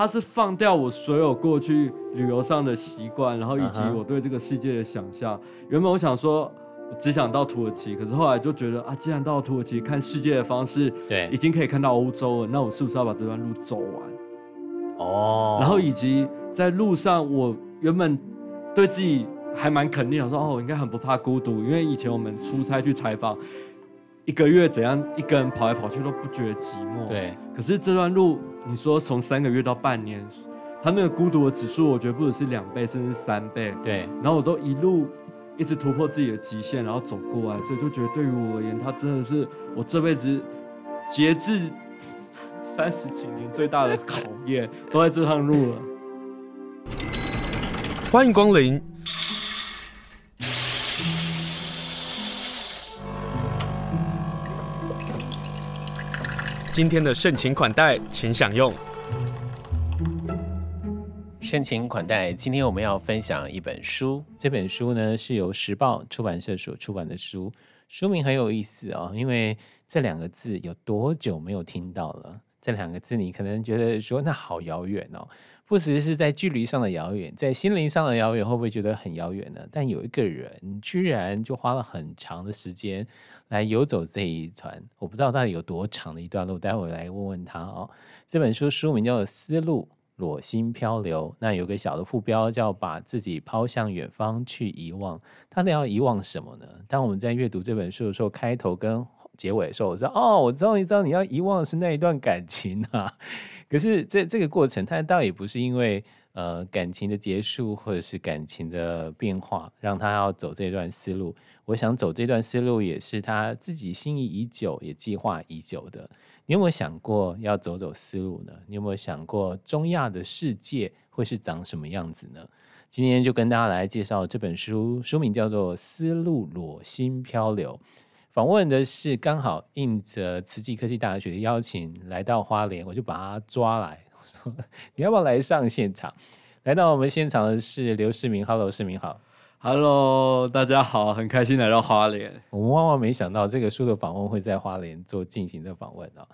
它是放掉我所有过去旅游上的习惯，然后以及我对这个世界的想象。Uh -huh. 原本我想说，只想到土耳其，可是后来就觉得啊，既然到土耳其看世界的方式，对，已经可以看到欧洲了，那我是不是要把这段路走完？哦、oh.，然后以及在路上，我原本对自己还蛮肯定，想说哦，我应该很不怕孤独，因为以前我们出差去采访。一个月怎样一个人跑来跑去都不觉得寂寞。对。可是这段路，你说从三个月到半年，他那个孤独的指数，我觉得不只是两倍，甚至三倍。对。然后我都一路一直突破自己的极限，然后走过来，所以就觉得对于我而言，他真的是我这辈子截至三十几年最大的考验，都在这趟路了。欢迎光临。今天的盛情款待，请享用。盛情款待，今天我们要分享一本书。这本书呢是由时报出版社所出版的书，书名很有意思哦，因为这两个字有多久没有听到了？这两个字你可能觉得说那好遥远哦。不只是在距离上的遥远，在心灵上的遥远，会不会觉得很遥远呢？但有一个人居然就花了很长的时间来游走这一段，我不知道到底有多长的一段路，待会来问问他哦。这本书书名叫做《丝路裸心漂流》，那有个小的副标叫“把自己抛向远方去遗忘”。他那要遗忘什么呢？当我们在阅读这本书的时候，开头跟结尾的时候，我说：“哦，我终于知道你要遗忘的是那一段感情啊。”可是这这个过程，他倒也不是因为呃感情的结束或者是感情的变化，让他要走这段思路。我想走这段思路，也是他自己心仪已久，也计划已久的。你有没有想过要走走思路呢？你有没有想过中亚的世界会是长什么样子呢？今天就跟大家来介绍这本书，书名叫做《丝路裸心漂流》。访问的是刚好应着慈济科技大学的邀请来到花莲，我就把他抓来，我说你要不要来上现场？来到我们现场的是刘世明，Hello，世明好，Hello，大家好，很开心来到花莲。我们万万没想到这个书的访问会在花莲做进行的访问啊。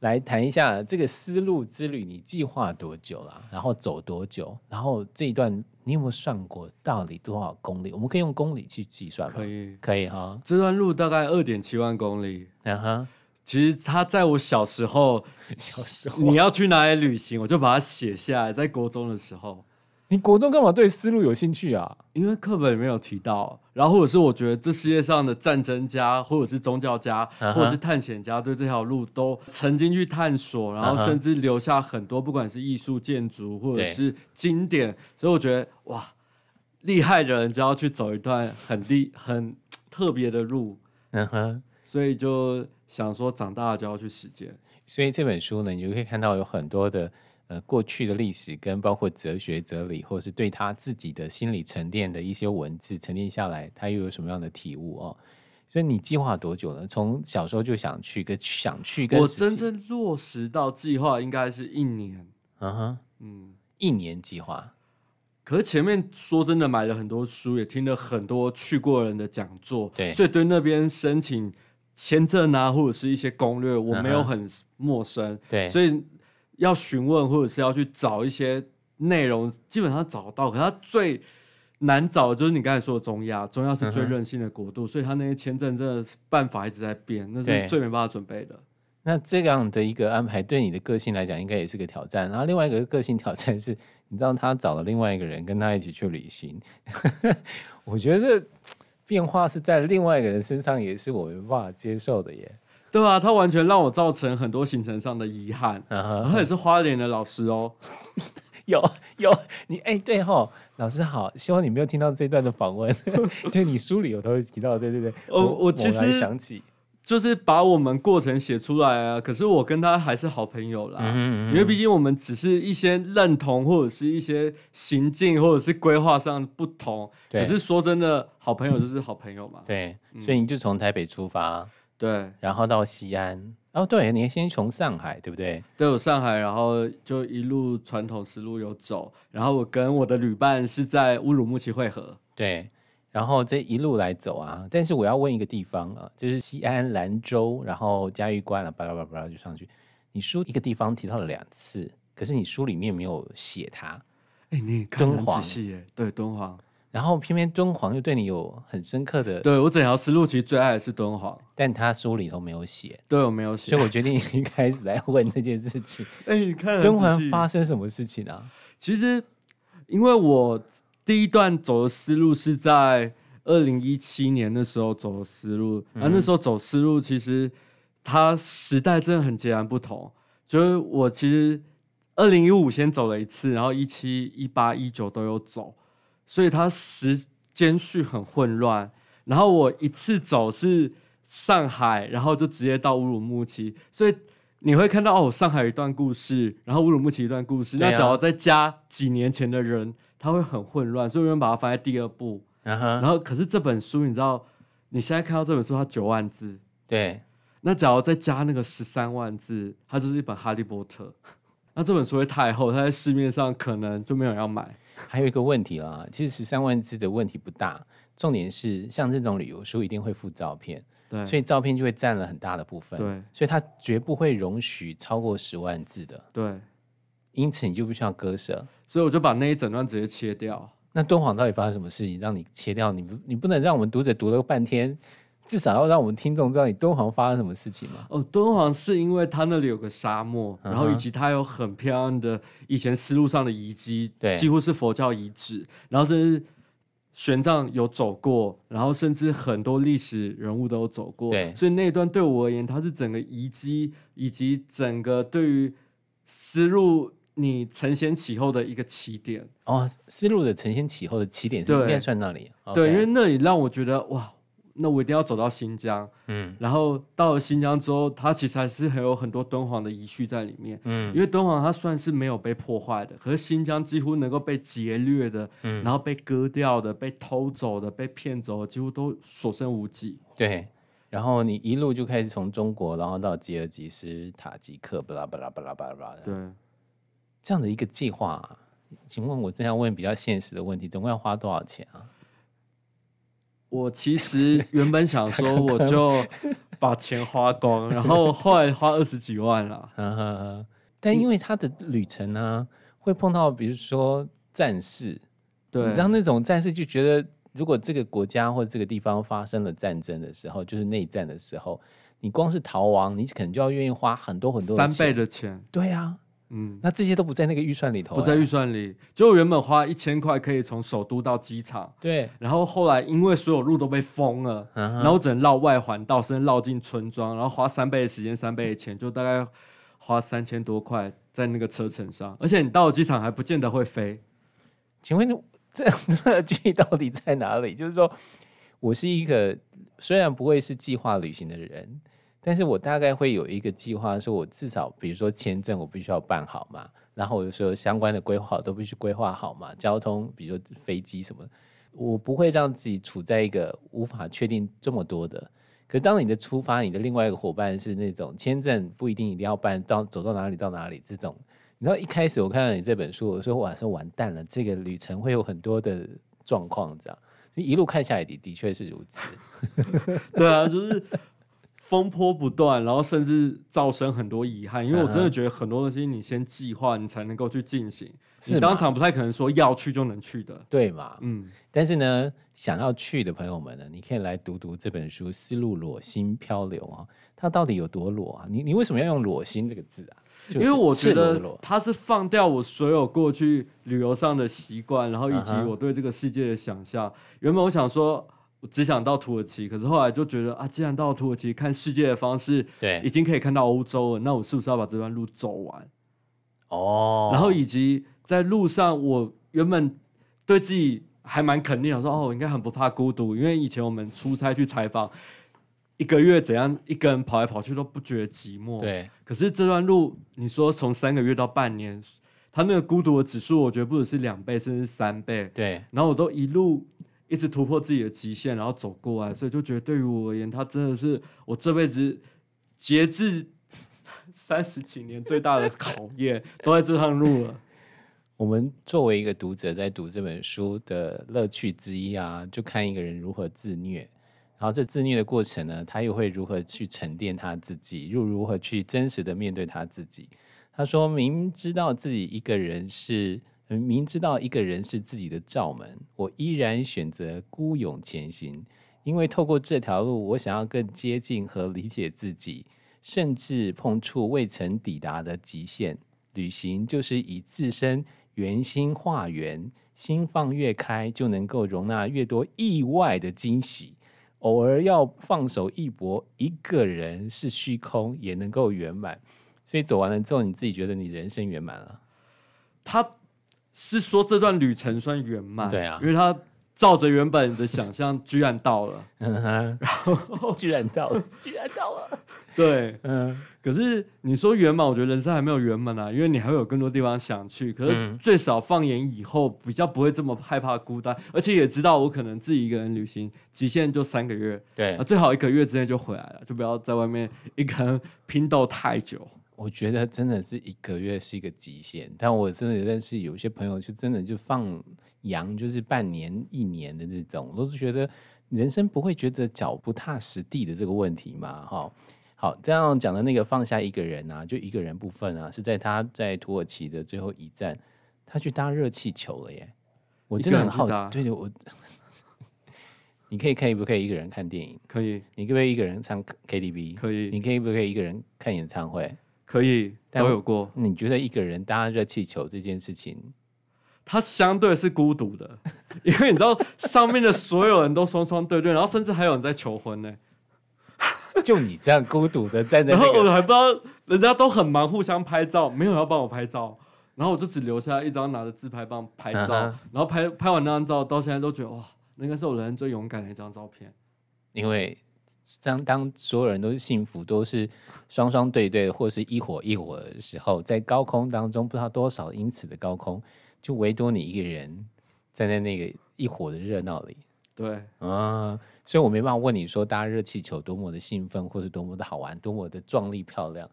来谈一下这个丝路之旅，你计划多久了？然后走多久？然后这一段你有没有算过到底多少公里？我们可以用公里去计算吗？可以，可以哈。这段路大概二点七万公里。嗯哼，其实他在我小时候，小时候你要去哪里旅行，我就把它写下来，在国中的时候。你国中干嘛对丝路有兴趣啊？因为课本里面有提到，然后或者是我觉得这世界上的战争家，或者是宗教家，uh -huh. 或者是探险家，对这条路都曾经去探索，然后甚至留下很多，不管是艺术建筑或者是经典，uh -huh. 所以我觉得哇，厉害的人就要去走一段很厉很特别的路，嗯哼，所以就想说长大了就要去实践。所以这本书呢，你就可以看到有很多的。呃，过去的历史跟包括哲学、哲理，或是对他自己的心理沉淀的一些文字沉淀下来，他又有什么样的体悟哦？所以你计划多久了？从小时候就想去，跟想去跟，我真正落实到计划应该是一年。嗯哼，嗯，一年计划。可是前面说真的，买了很多书，也听了很多去过人的讲座，对，所以对那边申请签证啊，或者是一些攻略，我没有很陌生。对，所以。要询问或者是要去找一些内容，基本上找到。可是他最难找的就是你刚才说的中亚，中亚是最任性的国度，嗯、所以他那些签证真的办法一直在变，那是最没办法准备的。那这样的一个安排对你的个性来讲，应该也是个挑战。然后另外一个个性挑战是，你知道他找了另外一个人跟他一起去旅行，我觉得变化是在另外一个人身上，也是我没办法接受的耶。对啊，他完全让我造成很多行程上的遗憾。Uh -huh. 他也是花莲的老师哦，有有你哎，对吼，老师好，希望你没有听到这段的访问。对你书里有都会提到，对对对。哦、oh,，我其实想起，就是把我们过程写出来啊。可是我跟他还是好朋友啦，嗯嗯，因为毕竟我们只是一些认同或者是一些行径或者是规划上不同。可是说真的，好朋友就是好朋友嘛。对，所以你就从台北出发。对，然后到西安。哦，对，你先从上海，对不对？对，我上海，然后就一路传统丝路有走，然后我跟我的旅伴是在乌鲁木齐汇合。对，然后这一路来走啊，但是我要问一个地方啊，就是西安、兰州，然后嘉峪关了，巴拉巴拉巴拉就上去。你书一个地方提到了两次，可是你书里面没有写它。哎、欸，你看得很仔细耶，对，敦煌。然后偏偏敦煌又对你有很深刻的，对我整条思路其实最爱的是敦煌，但他书里头没有写，对我没有写，所以我决定一开始来问这件事情。哎，你看敦煌发生什么事情啊？其实，因为我第一段走的思路是在二零一七年的时候走的思路，嗯、然后那时候走思路其实它时代真的很截然不同。就是我其实二零一五先走了一次，然后一七、一八、一九都有走。所以它时间序很混乱，然后我一次走是上海，然后就直接到乌鲁木齐，所以你会看到哦，上海有一段故事，然后乌鲁木齐一段故事。那假如再加几年前的人，他会很混乱，所以我们把它放在第二部。Uh huh. 然后可是这本书，你知道，你现在看到这本书，它九万字，对。那假如再加那个十三万字，它就是一本哈利波特。那这本书会太厚，它在市面上可能就没有人要买。还有一个问题啦，其实十三万字的问题不大，重点是像这种旅游书一定会附照片，对，所以照片就会占了很大的部分，对，所以它绝不会容许超过十万字的，对，因此你就必须要割舍，所以我就把那一整段直接切掉。那敦煌到底发生什么事情让你切掉？你不，你不能让我们读者读了半天。至少要让我们听众知道你敦煌发生什么事情嘛？哦，敦煌是因为它那里有个沙漠，然后以及它有很漂亮的以前丝路上的遗迹，对，几乎是佛教遗址，然后甚至玄奘有走过，然后甚至很多历史人物都有走过，对，所以那一段对我而言，它是整个遗迹以及整个对于丝路你承先启后的一个起点。哦，丝路的承先启后的起点是应该算那里，对，因为那里让我觉得哇。那我一定要走到新疆，嗯，然后到了新疆之后，它其实还是还有很多敦煌的遗绪在里面，嗯，因为敦煌它算是没有被破坏的，可是新疆几乎能够被劫掠的，嗯，然后被割掉的、被偷走的、被骗走的，几乎都所剩无几。对，然后你一路就开始从中国，然后到吉尔吉斯、塔吉克，巴拉巴拉巴拉巴拉巴拉。的，对，这样的一个计划，请问我这样问比较现实的问题，总共要花多少钱啊？我其实原本想说，我就 把钱花光，然后后来花二十几万了。但因为他的旅程呢，会碰到比如说战事，对，你知道那种战事就觉得，如果这个国家或者这个地方发生了战争的时候，就是内战的时候，你光是逃亡，你可能就要愿意花很多很多三倍的钱。对呀。嗯，那这些都不在那个预算里头，不在预算里。就原本花一千块可以从首都到机场，对。然后后来因为所有路都被封了，嗯、然后只能绕外环道，甚至绕进村庄，然后花三倍的时间，三倍的钱，就大概花三千多块在那个车程上。而且你到了机场还不见得会飞。请问这乐趣到底在哪里？就是说我是一个虽然不会是计划旅行的人。但是我大概会有一个计划，说我至少比如说签证我必须要办好嘛，然后我就说相关的规划都必须规划好嘛，交通比如说飞机什么，我不会让自己处在一个无法确定这么多的。可是当你的出发，你的另外一个伙伴是那种签证不一定一定要办到走到哪里到哪里这种，你知道一开始我看到你这本书，我说哇，说完蛋了，这个旅程会有很多的状况，这样一路看下来的的确是如此。对啊，就是。风波不断，然后甚至造成很多遗憾，因为我真的觉得很多东西你先计划，你才能够去进行。你当场不太可能说要去就能去的，对嘛？嗯。但是呢，想要去的朋友们呢，你可以来读读这本书《丝路裸心漂流》啊，它到底有多裸啊？你你为什么要用“裸心”这个字啊？因为我觉得它是放掉我所有过去旅游上的习惯，然后以及我对这个世界的想象。原本我想说。我只想到土耳其，可是后来就觉得啊，既然到了土耳其看世界的方式，对，已经可以看到欧洲了，那我是不是要把这段路走完？哦，然后以及在路上，我原本对自己还蛮肯定，想说哦，我应该很不怕孤独，因为以前我们出差去采访，一个月怎样一个人跑来跑去都不觉得寂寞。对，可是这段路，你说从三个月到半年，他那个孤独的指数，我觉得不只是两倍，甚至三倍。对，然后我都一路。一直突破自己的极限，然后走过来，所以就觉得对于我而言，他真的是我这辈子截至 三十几年最大的考验，都在这趟路了。我们作为一个读者，在读这本书的乐趣之一啊，就看一个人如何自虐，然后这自虐的过程呢，他又会如何去沉淀他自己，又如何去真实的面对他自己。他说明知道自己一个人是，明知道一个人是自己的罩门，我依然选择孤勇前行，因为透过这条路，我想要更接近和理解自己，甚至碰触未曾抵达的极限。旅行就是以自身圆心化圆，心放越开，就能够容纳越多意外的惊喜。偶尔要放手一搏，一个人是虚空，也能够圆满。所以走完了之后，你自己觉得你人生圆满了？他是说这段旅程算圆满？对啊，因为他照着原本的想象，居然到了，嗯哼，然后居然到了，居然到了，对，嗯。可是你说圆满，我觉得人生还没有圆满啊，因为你还会有更多地方想去。可是最少放眼以后，比较不会这么害怕孤单，而且也知道我可能自己一个人旅行，极限就三个月，对，最好一个月之内就回来了，就不要在外面一个人拼斗太久。我觉得真的是一个月是一个极限，但我真的认识有些朋友，就真的就放羊，就是半年、一年的这种，我都是觉得人生不会觉得脚不踏实地的这个问题嘛，哈。好，这样讲的那个放下一个人啊，就一个人部分啊，是在他在土耳其的最后一站，他去搭热气球了耶。我真的很好奇，对对，我，你可以可以不可以一个人看电影？可以。你可不可以一个人唱 KTV？可以。你可以不可以一个人看演唱会？可以，都有过。你觉得一个人搭热气球这件事情，它相对是孤独的，因为你知道上面的所有人都双双对对，然后甚至还有人在求婚呢。就你这样孤独的站在那，然后我还不知道人家都很忙，互相拍照，没有人要帮我拍照，然后我就只留下一张拿着自拍棒拍照，然后拍拍完那张照，到现在都觉得哇，那应该是我人生最勇敢的一张照片。因为当当所有人都是幸福，都是双双对对，或是一伙一伙的时候，在高空当中，不知道多少英尺的高空，就唯独你一个人站在那个一伙的热闹里。对啊。所以我没办法问你说搭热气球多么的兴奋，或是多么的好玩，多么的壮丽漂亮。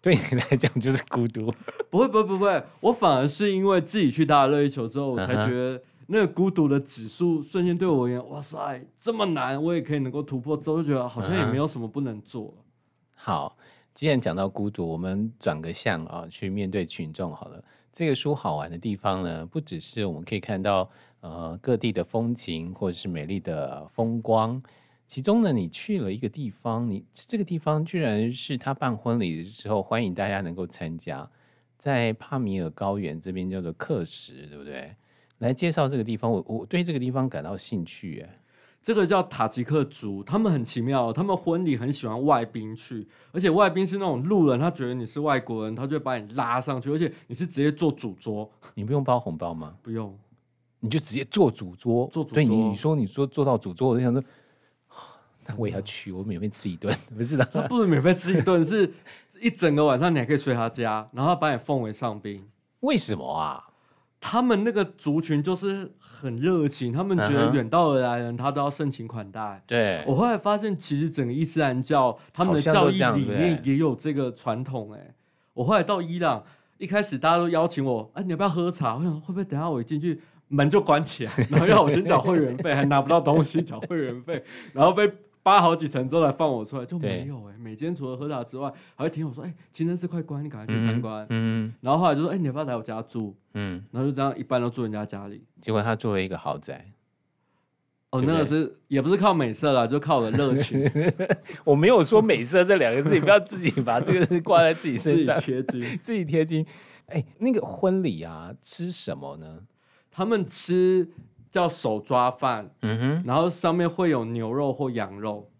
对你来讲就是孤独。不会，不会，不会。我反而是因为自己去搭热气球之后，我才觉得那个孤独的指数瞬间对我而言，哇塞，这么难，我也可以能够突破。之后觉得好像也没有什么不能做。好，既然讲到孤独，我们转个向啊，去面对群众好了。这个书好玩的地方呢，不只是我们可以看到。呃，各地的风情或者是美丽的风光，其中呢，你去了一个地方，你这个地方居然是他办婚礼的时候欢迎大家能够参加，在帕米尔高原这边叫做克什，对不对？来介绍这个地方，我我对这个地方感到兴趣。哎，这个叫塔吉克族，他们很奇妙，他们婚礼很喜欢外宾去，而且外宾是那种路人，他觉得你是外国人，他就会把你拉上去，而且你是直接坐主桌，你不用包红包吗？不用。你就直接坐主桌，坐主桌。对你，你说你说坐到主桌，我就想说，那我也要去，我免费吃一顿，不是的，他不能免费吃一顿，是一整个晚上你还可以睡他家，然后他把你奉为上宾。为什么啊？他们那个族群就是很热情，他们觉得远道而来的人他都要盛情款待。对，我后来发现，其实整个伊斯兰教他们的教义里面也有这个传统。哎，我后来到伊朗，一开始大家都邀请我，哎，你要不要喝茶？我想会不会等下我一进去。门就关起来，然后要我先缴会员费，还拿不到东西缴会员费，然后被扒好几层之后来放我出来，就没有哎、欸。每间除了喝茶之外，还会听我说：“哎、欸，清真寺快关，你赶快去参观。”嗯，然后后来就说：“哎、欸，你要不要来我家住？”嗯，然后就这样，一般都住人家家里。结果他住了一个豪宅。哦，那个是也不是靠美色啦，就靠我的热情。我没有说美色这两个字，你不要自己把这个挂在自己身上，自己贴金，自己贴金。哎、欸，那个婚礼啊，吃什么呢？他们吃叫手抓饭，嗯哼，然后上面会有牛肉或羊肉，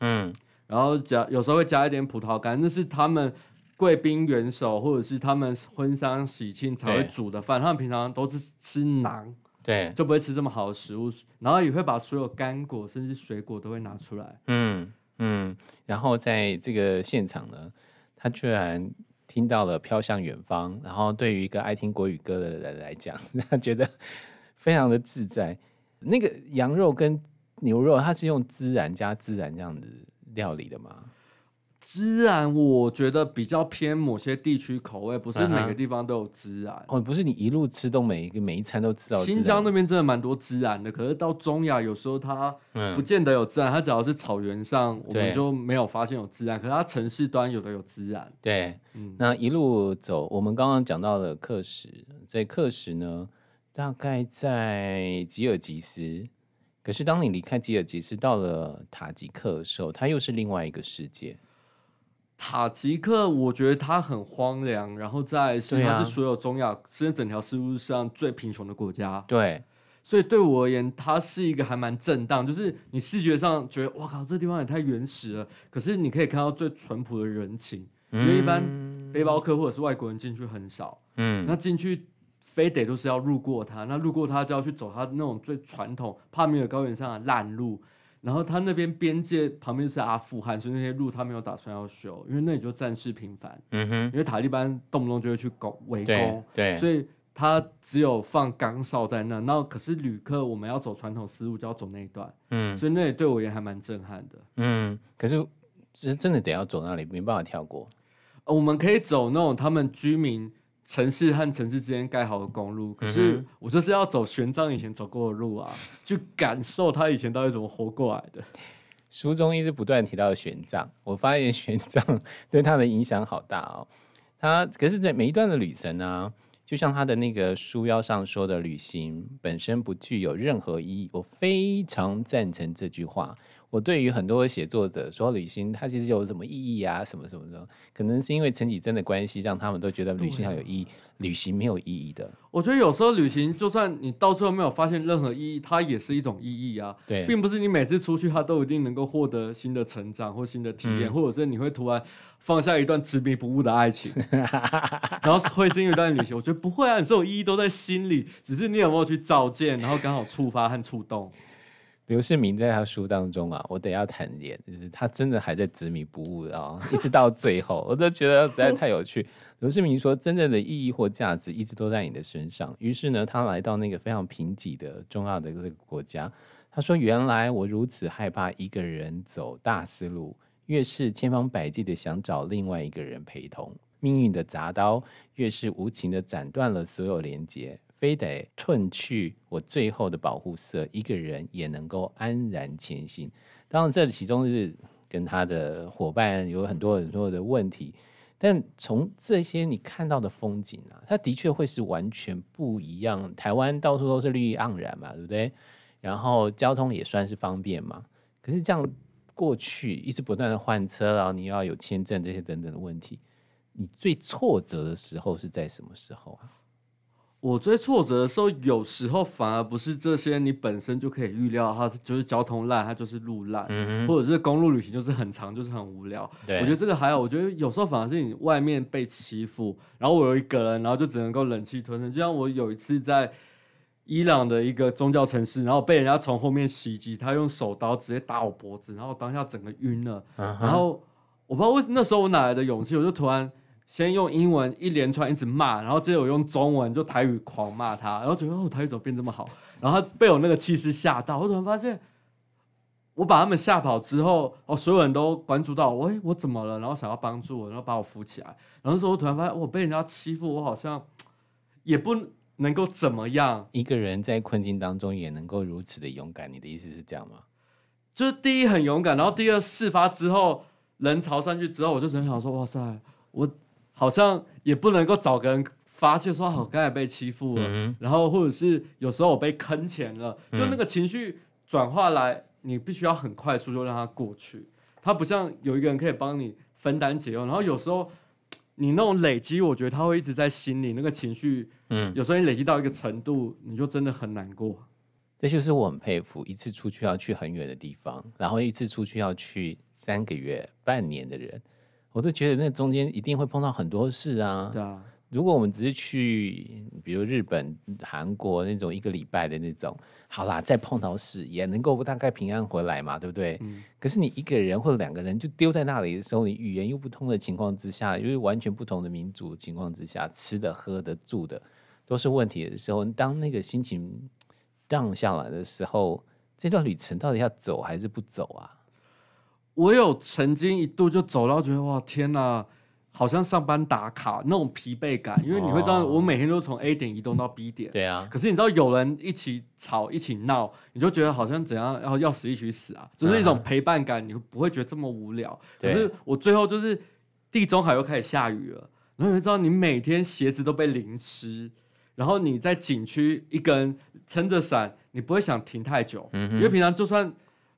嗯，然后加有时候会加一点葡萄干，那是他们贵宾元首或者是他们婚丧喜庆才会煮的饭。他们平常都是吃馕，对，就不会吃这么好的食物，然后也会把所有干果甚至水果都会拿出来，嗯嗯，然后在这个现场呢，他居然。听到了飘向远方，然后对于一个爱听国语歌的人来讲，他觉得非常的自在。那个羊肉跟牛肉，它是用孜然加孜然这样子料理的吗？孜然我觉得比较偏某些地区口味，不是每个地方都有孜然。哦，不是你一路吃都每一个每一餐都吃到。新疆那边真的蛮多孜然的，可是到中亚有时候它不见得有孜然，它只要是草原上我们就没有发现有孜然，可是它城市端有的有孜然。对，嗯，那一路走，我们刚刚讲到了克什，在克什呢，大概在吉尔吉斯。可是当你离开吉尔吉斯到了塔吉克的时候，它又是另外一个世界。塔吉克，我觉得它很荒凉，然后在是它是所有中亚甚至整条丝路上最贫穷的国家。对，所以对我而言，它是一个还蛮震荡，就是你视觉上觉得哇靠，这地方也太原始了。可是你可以看到最淳朴的人情，嗯、因为一般背包客或者是外国人进去很少。嗯，那进去。非得都是要路过它，那路过它就要去走它那种最传统帕米尔高原上的烂路，然后它那边边界旁边是阿富汗，所以那些路他没有打算要修，因为那里就战事频繁。嗯哼，因为塔利班动不动就会去攻围攻，对，所以他只有放岗哨在那。那可是旅客我们要走传统思路，就要走那一段。嗯，所以那里对我也还蛮震撼的。嗯，可是其实真的得要走那里，没办法跳过。呃，我们可以走那种他们居民。城市和城市之间盖好的公路，可是我就是要走玄奘以前走过的路啊，去感受他以前到底怎么活过来的。书中一直不断提到玄奘，我发现玄奘 对他的影响好大哦。他可是，在每一段的旅程呢、啊，就像他的那个书腰上说的，旅行本身不具有任何意义。我非常赞成这句话。我对于很多写作者说旅行，它其实有什么意义啊？什么什么的，可能是因为陈绮贞的关系，让他们都觉得旅行很有意义，旅行没有意义的。我觉得有时候旅行，就算你到最后没有发现任何意义，它也是一种意义啊。对，并不是你每次出去，它都一定能够获得新的成长或新的体验，嗯、或者是你会突然放下一段执迷不悟的爱情，然后会是因为一段旅行。我觉得不会啊，你所有意义都在心里，只是你有没有去照见，然后刚好触发和触动。刘世明在他书当中啊，我得要坦言，就是他真的还在执迷不悟啊，一直到最后，我都觉得实在太有趣。刘世明说，真正的意义或价值一直都在你的身上。于是呢，他来到那个非常贫瘠的中亚的这个国家，他说：“原来我如此害怕一个人走大思路，越是千方百计的想找另外一个人陪同，命运的铡刀越是无情的斩断了所有连接。”非得褪去我最后的保护色，一个人也能够安然前行。当然，这其中是跟他的伙伴有很多很多的问题，但从这些你看到的风景啊，它的确会是完全不一样。台湾到处都是绿意盎然嘛，对不对？然后交通也算是方便嘛。可是这样过去一直不断的换车，然后你要有签证这些等等的问题，你最挫折的时候是在什么时候啊？我最挫折的时候，有时候反而不是这些，你本身就可以预料，它就是交通烂，它就是路烂，嗯、或者是公路旅行就是很长，就是很无聊。我觉得这个还好。我觉得有时候反而是你外面被欺负，然后我有一个人，然后就只能够忍气吞声。就像我有一次在伊朗的一个宗教城市，然后被人家从后面袭击，他用手刀直接打我脖子，然后当下整个晕了。嗯、然后我不知道为那时候我哪来的勇气，我就突然。先用英文一连串一直骂，然后接着我用中文就台语狂骂他，然后觉得哦，台语怎么变这么好？然后他被我那个气势吓到，我突然发现，我把他们吓跑之后，哦，所有人都关注到我，哎，我怎么了？然后想要帮助我，然后把我扶起来。然后那时候我突然发现，我被人家欺负，我好像也不能够怎么样。一个人在困境当中也能够如此的勇敢，你的意思是这样吗？就是第一很勇敢，然后第二事发之后人潮上去之后，我就只想说，哇塞，我。好像也不能够找个人发泄说，好，刚才被欺负了，嗯、然后或者是有时候我被坑钱了，就那个情绪转化来，你必须要很快速就让它过去。它不像有一个人可以帮你分担解忧，然后有时候你那种累积，我觉得它会一直在心里，那个情绪，嗯，有时候你累积到一个程度，你就真的很难过。这就是我很佩服，一次出去要去很远的地方，然后一次出去要去三个月、半年的人。我都觉得那中间一定会碰到很多事啊。对啊，如果我们只是去，比如日本、韩国那种一个礼拜的那种，好啦，再碰到事也能够大概平安回来嘛，对不对？嗯。可是你一个人或者两个人就丢在那里的时候，你语言又不通的情况之下，因为完全不同的民族的情况之下，吃的、喝的、住的都是问题的时候，当那个心情 down 下来的时候，这段旅程到底要走还是不走啊？我有曾经一度就走到觉得哇天哪，好像上班打卡那种疲惫感，因为你会知道我每天都从 A 点移动到 B 点。对啊。可是你知道有人一起吵一起闹，你就觉得好像怎样要要死一起死啊，就是一种陪伴感，你不会觉得这么无聊。可是我最后就是地中海又开始下雨了，然后你知道你每天鞋子都被淋湿，然后你在景区一个人撑着伞，你不会想停太久，因为平常就算。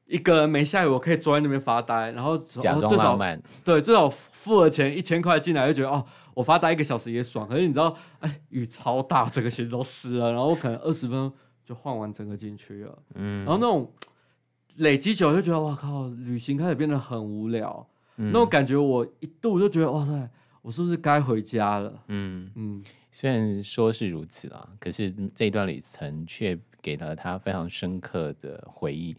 一个人没下雨，我可以坐在那边发呆，然后假装浪漫。对，最少付了钱一千块进来，就觉得哦，我发呆一个小时也爽。可是你知道，哎，雨超大，整个鞋子都湿了，然后我可能二十分钟就换完整个进去了。嗯，然后那种累积久就觉得哇靠，旅行开始变得很无聊。嗯、那种感觉，我一度就觉得哇塞，我是不是该回家了？嗯嗯，虽然说是如此啦，可是这一段旅程却给了他非常深刻的回忆。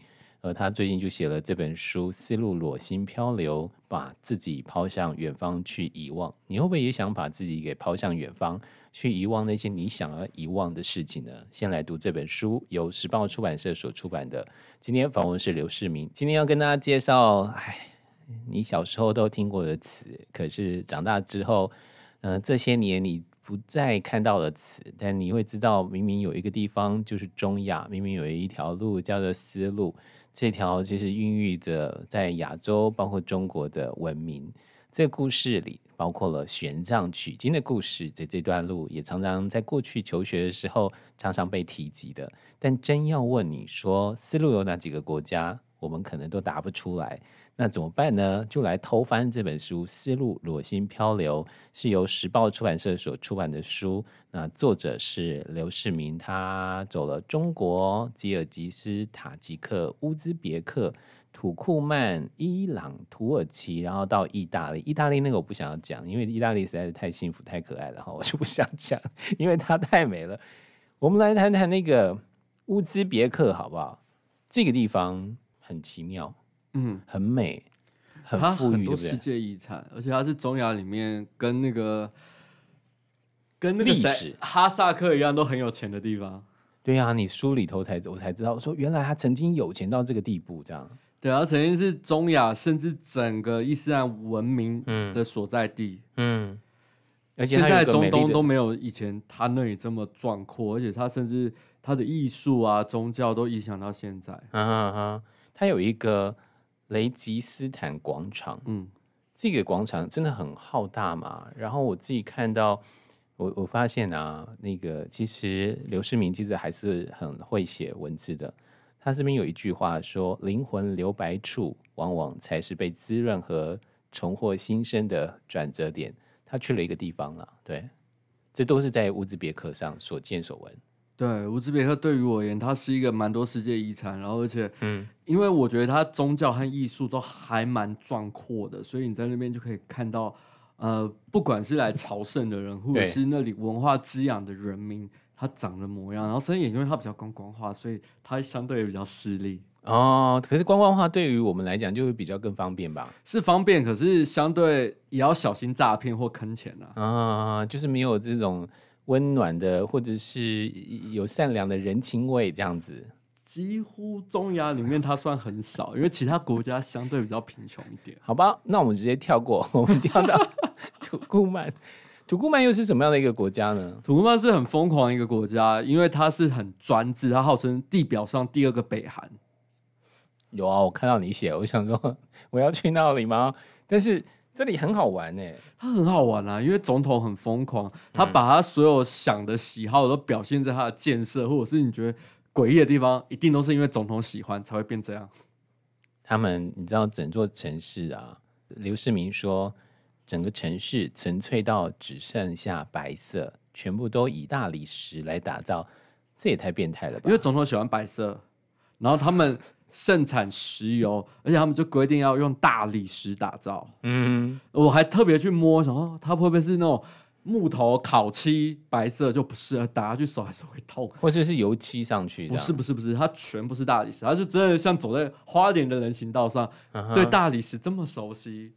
他最近就写了这本书《丝路裸心漂流》，把自己抛向远方去遗忘。你会不会也想把自己给抛向远方，去遗忘那些你想要遗忘的事情呢？先来读这本书，由时报出版社所出版的。今天访问是刘世明，今天要跟大家介绍，哎，你小时候都听过的词，可是长大之后，嗯、这些年你不再看到的词，但你会知道，明明有一个地方就是中亚，明明有一条路叫做丝路。这条就是孕育着在亚洲，包括中国的文明。这个故事里包括了玄奘取经的故事，在这段路也常常在过去求学的时候常常被提及的。但真要问你说丝路有哪几个国家，我们可能都答不出来。那怎么办呢？就来偷翻这本书《丝路裸心漂流》，是由时报出版社所出版的书。那作者是刘世明，他走了中国、吉尔吉斯、塔吉克、乌兹别克、土库曼、伊朗、土耳其，然后到意大利。意大利那个我不想要讲，因为意大利实在是太幸福、太可爱了哈，我就不想讲，因为它太美了。我们来谈谈那个乌兹别克好不好？这个地方很奇妙。嗯，很美，很富裕，很多世界遗产，而且它是中亚里面跟那个跟那个历史哈萨克一样都很有钱的地方。对呀、啊，你书里头才我才知道，说原来他曾经有钱到这个地步，这样。对啊，曾经是中亚甚至整个伊斯兰文明的所在地。嗯，而且现在中东都没有以前他那里这么壮阔，而且他甚至他的艺术啊、宗教都影响到现在。嗯哼哼，他有一个。雷吉斯坦广场，嗯，这个广场真的很浩大嘛。然后我自己看到，我我发现啊，那个其实刘世明其实还是很会写文字的。他这边有一句话说：“灵魂留白处，往往才是被滋润和重获新生的转折点。”他去了一个地方了，对，这都是在乌兹别克上所见所闻。对，乌兹别克对于我而言，它是一个蛮多世界遗产，然后而且，嗯，因为我觉得它宗教和艺术都还蛮壮阔的，所以你在那边就可以看到，呃，不管是来朝圣的人，或者是那里文化滋养的人民，他长的模样，然后所以也因为它比较观光化，所以它相对也比较势利哦。可是观光化对于我们来讲就会比较更方便吧？是方便，可是相对也要小心诈骗或坑钱啊。啊，就是没有这种。温暖的，或者是有善良的人情味，这样子，几乎中亚里面它算很少，因为其他国家相对比较贫穷一点。好吧，那我们直接跳过，我们跳到 土库曼。土库曼又是什么样的一个国家呢？土库曼是很疯狂的一个国家，因为它是很专制，它号称地表上第二个北韩。有啊，我看到你写，我想说 我要去那里吗？但是。这里很好玩呢，他很好玩啊，因为总统很疯狂，他把他所有想的喜好都表现在他的建设，或者是你觉得诡异的地方，一定都是因为总统喜欢才会变这样。他们，你知道，整座城市啊，刘世明说，整个城市纯粹到只剩下白色，全部都以大理石来打造，这也太变态了吧？因为总统喜欢白色，然后他们。盛产石油，而且他们就规定要用大理石打造。嗯，我还特别去摸，想说它会不会是那种木头烤漆白色，就不是，打下去手还是会痛，或者是油漆上去？不是，不是，不是，它全部是大理石，它就真的像走在花莲的人行道上，嗯、对大理石这么熟悉，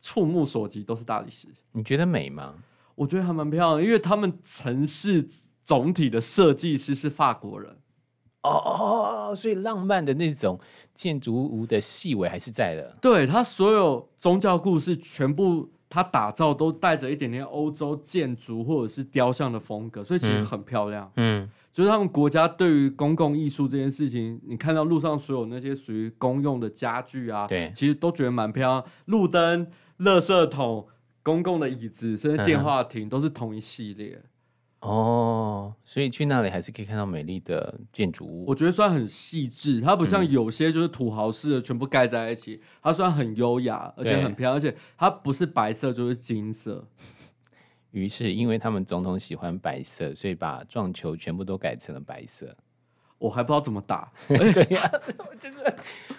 触目所及都是大理石。你觉得美吗？我觉得还蛮漂亮的，因为他们城市总体的设计师是法国人。哦哦，所以浪漫的那种建筑物的细微还是在的。对，它所有宗教故事全部，它打造都带着一点点欧洲建筑或者是雕像的风格，所以其实很漂亮。嗯，嗯就是他们国家对于公共艺术这件事情，你看到路上所有那些属于公用的家具啊，对，其实都觉得蛮漂亮。路灯、垃圾桶、公共的椅子，甚至电话亭，都是同一系列。哦，所以去那里还是可以看到美丽的建筑物。我觉得算很细致，它不像有些就是土豪式的全部盖在一起，嗯、它算很优雅，而且很漂亮，而且它不是白色就是金色。于是，因为他们总统喜欢白色，所以把撞球全部都改成了白色。我还不知道怎么打。对呀、啊，就是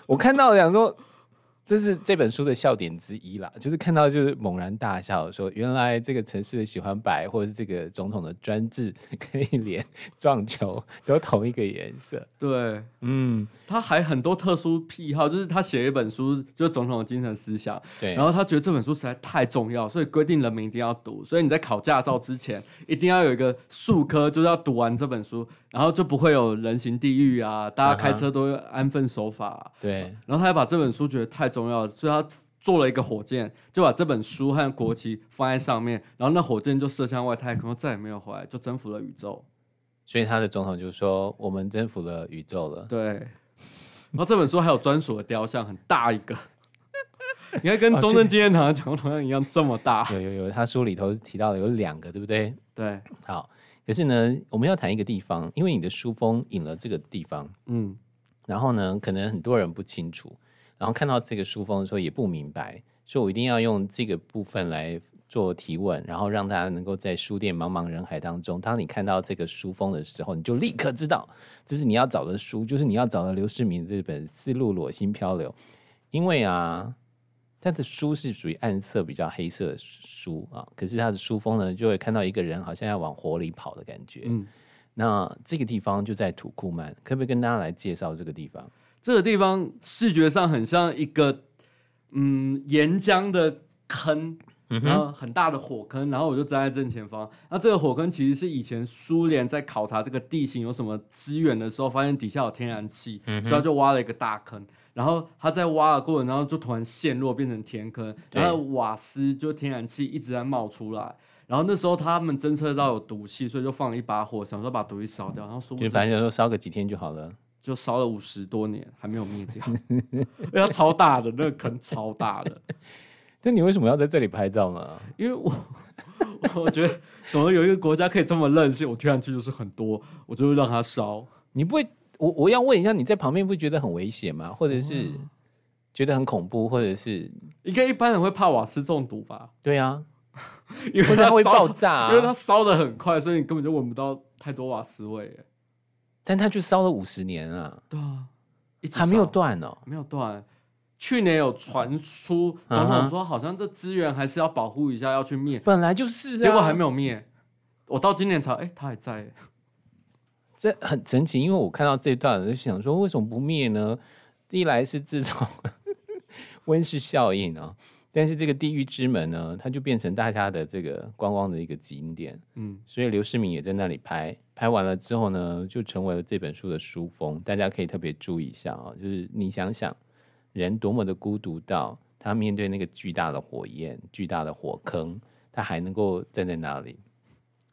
我看到想说。这是这本书的笑点之一啦，就是看到就是猛然大笑，说原来这个城市的喜欢白，或者是这个总统的专制，可以连撞球都同一个颜色。对，嗯，他还很多特殊癖好，就是他写一本书，就是总统的精神思想。对，然后他觉得这本书实在太重要，所以规定人民一定要读。所以你在考驾照之前，一定要有一个数科，就是要读完这本书，然后就不会有人行地狱啊，大家开车都安分守法啊。对，然后他还把这本书觉得太。重要，所以他做了一个火箭，就把这本书和国旗放在上面，然后那火箭就射向外太空，再也没有回来，就征服了宇宙。所以他的总统就说：“我们征服了宇宙了。”对。然后这本书还有专属的雕像，很大一个，你看跟中正纪念堂的讲同样一样这么大。有有有，他书里头提到的有两个，对不对？对。好，可是呢，我们要谈一个地方，因为你的书封引了这个地方，嗯，然后呢，可能很多人不清楚。然后看到这个书封的时候也不明白，所以我一定要用这个部分来做提问，然后让大家能够在书店茫茫人海当中，当你看到这个书封的时候，你就立刻知道这是你要找的书，就是你要找的刘世民这本《丝路裸心漂流》。因为啊，他的书是属于暗色、比较黑色的书啊，可是他的书封呢，就会看到一个人好像要往火里跑的感觉。嗯，那这个地方就在土库曼，可不可以跟大家来介绍这个地方？这个地方视觉上很像一个嗯岩浆的坑，然后很大的火坑，然后我就站在正前方。那这个火坑其实是以前苏联在考察这个地形有什么资源的时候，发现底下有天然气，所以他就挖了一个大坑。然后他在挖的过程，然后就突然陷落变成天坑，然后瓦斯就天然气一直在冒出来。然后那时候他们侦测到有毒气，所以就放了一把火，想说把毒气烧掉。然后说，就反正就说烧个几天就好了。就烧了五十多年，还没有灭掉，因为它超大的，那个坑超大的。那你为什么要在这里拍照呢？因为我 我觉得，怎么有一个国家可以这么任性？我听上去就是很多，我就会让它烧。你不会？我我要问一下，你在旁边不会觉得很危险吗？或者是觉得很恐怖？或者是应该一般人会怕瓦斯中毒吧？对啊，因为它会爆炸啊，因为它烧的很快，所以你根本就闻不到太多瓦斯味。但他就烧了五十年啊！对啊，还没有断哦，没有断。去年有传出总统说，好像这资源还是要保护一下，要去灭。本来就是，结果还没有灭。我到今年才，哎，他还在。这很神奇，因为我看到这段，就想说，为什么不灭呢？一来是制造 温室效应啊。但是这个地狱之门呢，它就变成大家的这个观光的一个景点，嗯，所以刘世明也在那里拍，拍完了之后呢，就成为了这本书的书封。大家可以特别注意一下啊，就是你想想，人多么的孤独到他面对那个巨大的火焰、巨大的火坑，他还能够站在那里。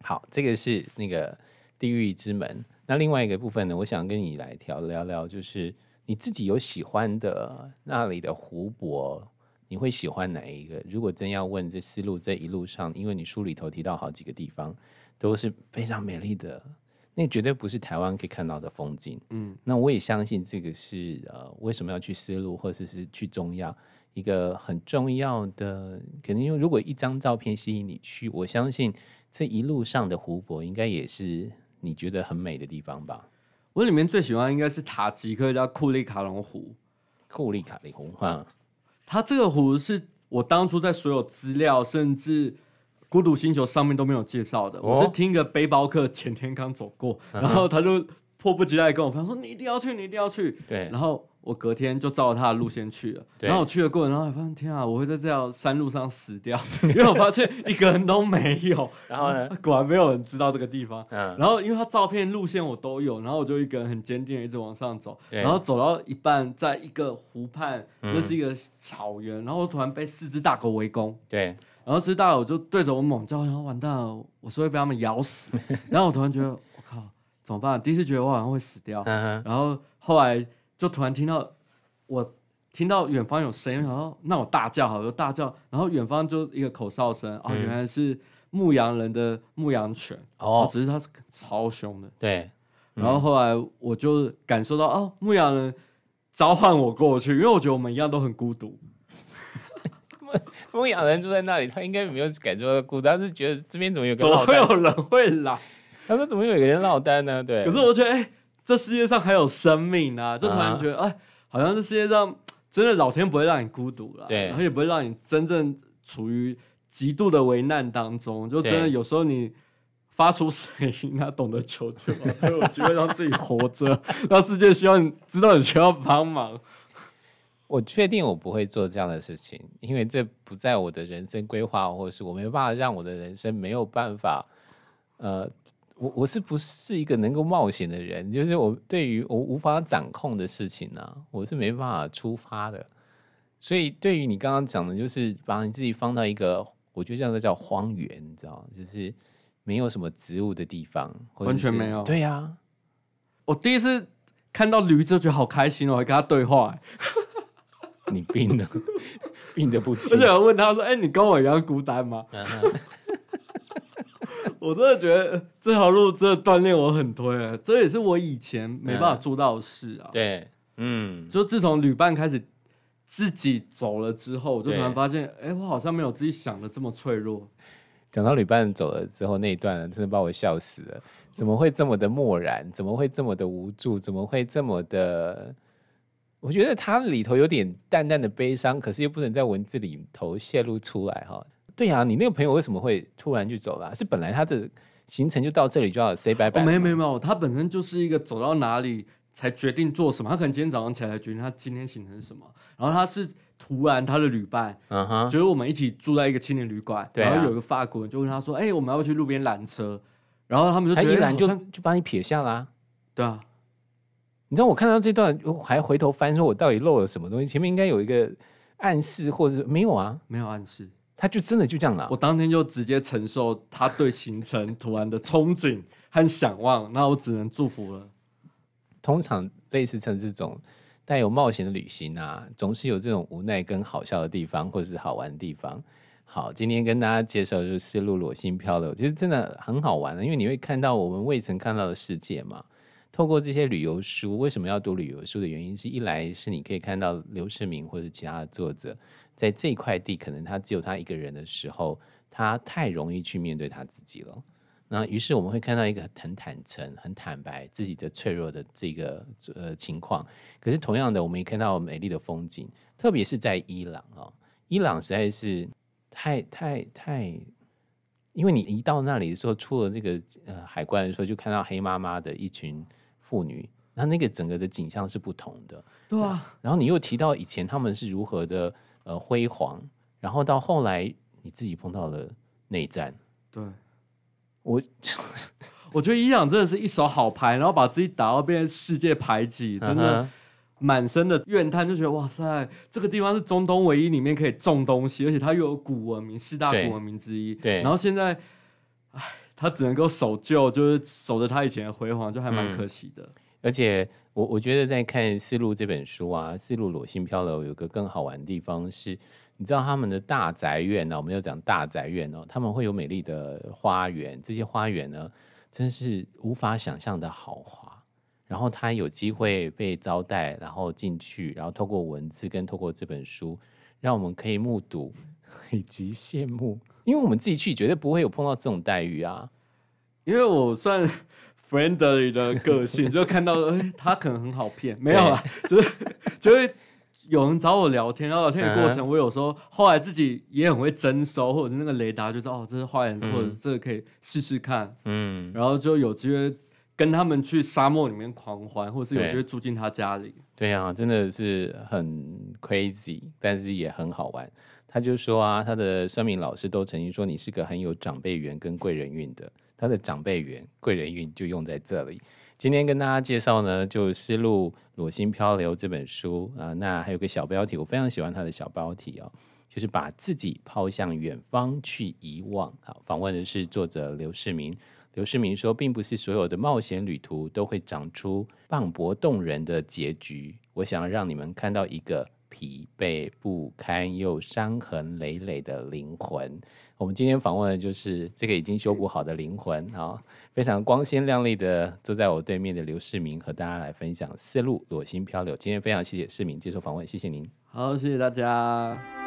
好，这个是那个地狱之门。那另外一个部分呢，我想跟你来聊聊聊，就是你自己有喜欢的那里的湖泊。你会喜欢哪一个？如果真要问这思路这一路上，因为你书里头提到好几个地方都是非常美丽的，那绝对不是台湾可以看到的风景。嗯，那我也相信这个是呃，为什么要去丝路或者是去中亚一个很重要的，肯定因为如果一张照片吸引你去，我相信这一路上的湖泊应该也是你觉得很美的地方吧。我里面最喜欢应该是塔吉克叫库利卡隆湖，库利卡里湖哈。它这个湖是我当初在所有资料，甚至《孤独星球》上面都没有介绍的。哦、我是听一个背包客前天刚走过，嗯、然后他就迫不及待跟我朋友说：“你一定要去，你一定要去。”对，然后。我隔天就照着他的路线去了，然后我去了过程，然后发现天啊，我会在这条山路上死掉，因为我发现一个人都没有。然后呢，果然没有人知道这个地方。嗯，然后因为他照片路线我都有，然后我就一个人很坚定的一直往上走，然后走到一半，在一个湖畔，那是一个草原，然后我突然被四只大狗围攻。对，然后四只大狗就对着我猛叫，然后完蛋了，我是会被他们咬死。然后我突然觉得，怎么办？第一次觉得我好像会死掉。然后后来。就突然听到，我听到远方有声音，然后那我大叫，好，就大叫，然后远方就一个口哨声，哦，原来是牧羊人的牧羊犬，哦，只是它超凶的，对，然后后来我就感受到，哦，牧羊人召唤我过去，因为我觉得我们一样都很孤独，牧牧羊人住在那里，他应该没有感受到孤单，他是觉得这边怎么有个，怎么会有人会来？他说怎么有一个人落单呢？对，可是我觉得，哎。这世界上还有生命啊！就突然觉得，哎、uh 好像这世界上真的老天不会让你孤独了，对，然后也不会让你真正处于极度的危难当中。就真的有时候你发出声音，他懂得求救，机会让自己活着，让世界需要你知道你需要帮忙。我确定我不会做这样的事情，因为这不在我的人生规划，或者是我没办法让我的人生没有办法，呃。我我是不是一个能够冒险的人？就是我对于我无法掌控的事情呢、啊，我是没办法出发的。所以对于你刚刚讲的，就是把你自己放到一个，我觉得这样子叫荒原，你知道，就是没有什么植物的地方，完全没有。对呀、啊，我第一次看到驴就，觉得好开心哦，我还跟他对话。你病了，病得不轻。而且我问他说：“哎、欸，你跟我一样孤单吗？” 我真的觉得这条路真的锻炼我很多，这也是我以前没办法做到的事啊。对，嗯，就自从旅伴开始自己走了之后，我就突然发现，哎，我好像没有自己想的这么脆弱。讲到旅伴走了之后那一段，真的把我笑死了。怎么会这么的漠然？怎么会这么的无助？怎么会这么的？我觉得它里头有点淡淡的悲伤，可是又不能在文字里头泄露出来哈。对呀、啊，你那个朋友为什么会突然就走了？是本来他的行程就到这里就要 say 拜拜？没有没有没有，他本身就是一个走到哪里才决定做什么。他可能今天早上起来决定他今天行程是什么。然后他是突然他的旅伴，嗯哼，就是我们一起住在一个青年旅馆，对啊、然后有一个法国人就问他说：“哎、欸，我们要不去路边拦车？”然后他们就觉得他一拦就就把你撇下啦、啊。对啊，你知道我看到这段我还回头翻说，我到底漏了什么东西？前面应该有一个暗示，或者是没有啊？没有暗示。他就真的就这样了。我当天就直接承受他对行程突然的憧憬和想望，那我只能祝福了。通常类似成这种带有冒险的旅行啊，总是有这种无奈跟好笑的地方，或者是好玩的地方。好，今天跟大家介绍就是丝路裸心漂流，其实真的很好玩的，因为你会看到我们未曾看到的世界嘛。透过这些旅游书，为什么要读旅游书的原因是一来是你可以看到刘世明或者其他的作者。在这块地，可能他只有他一个人的时候，他太容易去面对他自己了。那于是我们会看到一个很坦诚、很坦白自己的脆弱的这个呃情况。可是同样的，我们也看到美丽的风景，特别是在伊朗啊、哦，伊朗实在是太太太，因为你一到那里的时候，出了这个呃海关的时候，就看到黑麻麻的一群妇女，那那个整个的景象是不同的。对啊，然后你又提到以前他们是如何的。呃，辉煌，然后到后来你自己碰到了内战，对，我 我觉得伊朗真的是一手好牌，然后把自己打到变成世界排挤，真的满身的怨叹，就觉得哇塞，这个地方是中东唯一里面可以种东西，而且它又有古文明，四大古文明之一，对，然后现在，唉，他只能够守旧，就是守着他以前的辉煌，就还蛮可惜的。嗯而且我我觉得在看《丝路》这本书啊，《丝路裸心漂流》有个更好玩的地方是，你知道他们的大宅院呢、我们要讲大宅院哦，他们会有美丽的花园，这些花园呢，真是无法想象的豪华。然后他有机会被招待，然后进去，然后透过文字跟透过这本书，让我们可以目睹以及羡慕，因为我们自己去绝对不会有碰到这种待遇啊。因为我算。Friendly 的个性，就看到哎、欸，他可能很好骗，没有啊，就是就是有人找我聊天，然后聊天的过程，我有时候后来自己也很会征收，或者是那个雷达，就是哦，这是坏人，或者这个可以试试看，嗯，然后就有机会跟他们去沙漠里面狂欢，或是有机会住进他家里。对啊，真的是很 crazy，但是也很好玩。他就说啊，他的算命老师都曾经说，你是个很有长辈缘跟贵人运的。他的长辈缘、贵人运就用在这里。今天跟大家介绍呢，就《丝路裸心漂流》这本书啊，那还有个小标题，我非常喜欢他的小标题哦，就是把自己抛向远方去遗忘。好，访问的是作者刘世明。刘世明说，并不是所有的冒险旅途都会长出磅礴动人的结局。我想让你们看到一个疲惫不堪又伤痕累累的灵魂。我们今天访问的就是这个已经修补好的灵魂啊，非常光鲜亮丽的坐在我对面的刘世明，和大家来分享丝路裸心漂流。今天非常谢谢世明接受访问，谢谢您。好，谢谢大家。